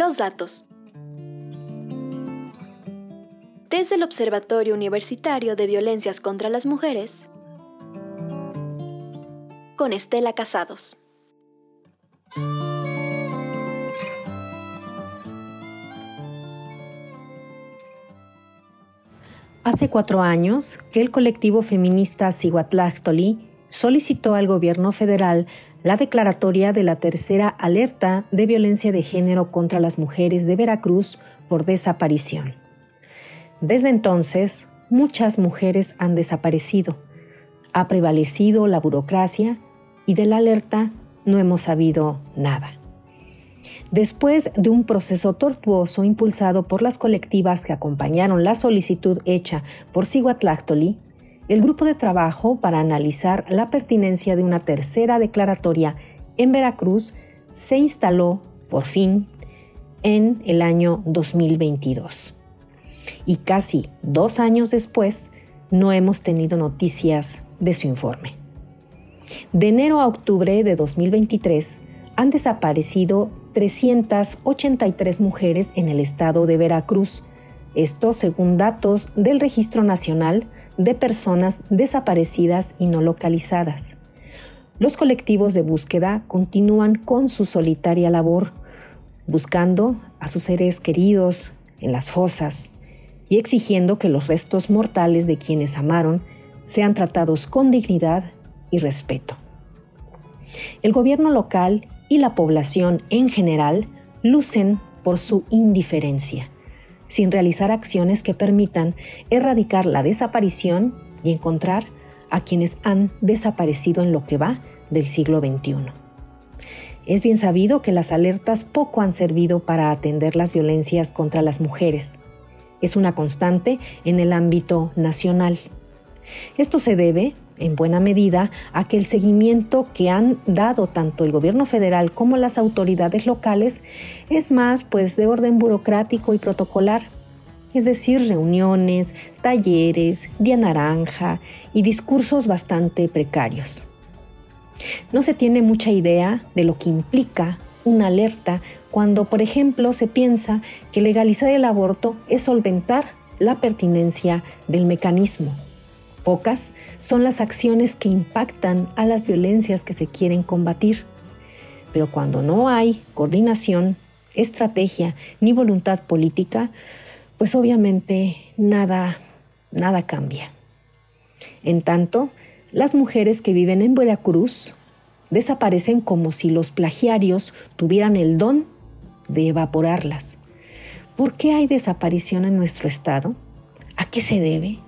Los datos. Desde el Observatorio Universitario de Violencias contra las Mujeres, con Estela Casados. Hace cuatro años que el colectivo feminista Cihuatlachtoli solicitó al gobierno federal la declaratoria de la tercera alerta de violencia de género contra las mujeres de Veracruz por desaparición. Desde entonces, muchas mujeres han desaparecido. Ha prevalecido la burocracia y de la alerta no hemos sabido nada. Después de un proceso tortuoso impulsado por las colectivas que acompañaron la solicitud hecha por Cihuatlachtoli, el grupo de trabajo para analizar la pertinencia de una tercera declaratoria en Veracruz se instaló, por fin, en el año 2022. Y casi dos años después, no hemos tenido noticias de su informe. De enero a octubre de 2023 han desaparecido 383 mujeres en el estado de Veracruz, esto según datos del Registro Nacional de personas desaparecidas y no localizadas. Los colectivos de búsqueda continúan con su solitaria labor, buscando a sus seres queridos en las fosas y exigiendo que los restos mortales de quienes amaron sean tratados con dignidad y respeto. El gobierno local y la población en general lucen por su indiferencia sin realizar acciones que permitan erradicar la desaparición y encontrar a quienes han desaparecido en lo que va del siglo XXI. Es bien sabido que las alertas poco han servido para atender las violencias contra las mujeres. Es una constante en el ámbito nacional. Esto se debe en buena medida a que el seguimiento que han dado tanto el gobierno federal como las autoridades locales es más pues de orden burocrático y protocolar, es decir, reuniones, talleres, día naranja y discursos bastante precarios. No se tiene mucha idea de lo que implica una alerta cuando, por ejemplo, se piensa que legalizar el aborto es solventar la pertinencia del mecanismo. Pocas son las acciones que impactan a las violencias que se quieren combatir. Pero cuando no hay coordinación, estrategia ni voluntad política, pues obviamente nada, nada cambia. En tanto, las mujeres que viven en Veracruz desaparecen como si los plagiarios tuvieran el don de evaporarlas. ¿Por qué hay desaparición en nuestro estado? ¿A qué se debe?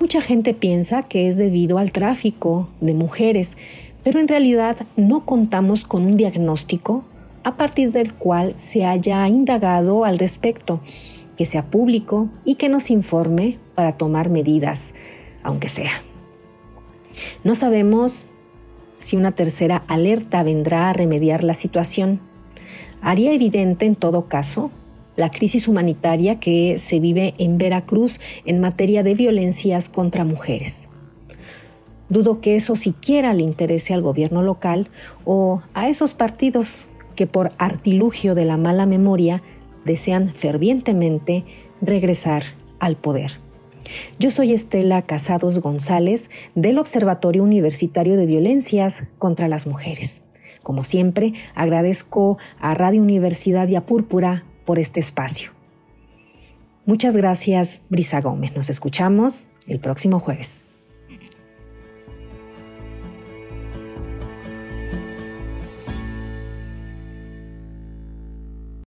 Mucha gente piensa que es debido al tráfico de mujeres, pero en realidad no contamos con un diagnóstico a partir del cual se haya indagado al respecto, que sea público y que nos informe para tomar medidas, aunque sea. No sabemos si una tercera alerta vendrá a remediar la situación. Haría evidente en todo caso la crisis humanitaria que se vive en Veracruz en materia de violencias contra mujeres. Dudo que eso siquiera le interese al gobierno local o a esos partidos que por artilugio de la mala memoria desean fervientemente regresar al poder. Yo soy Estela Casados González del Observatorio Universitario de Violencias contra las Mujeres. Como siempre, agradezco a Radio Universidad y a Púrpura por este espacio. Muchas gracias, Brisa Gómez. Nos escuchamos el próximo jueves.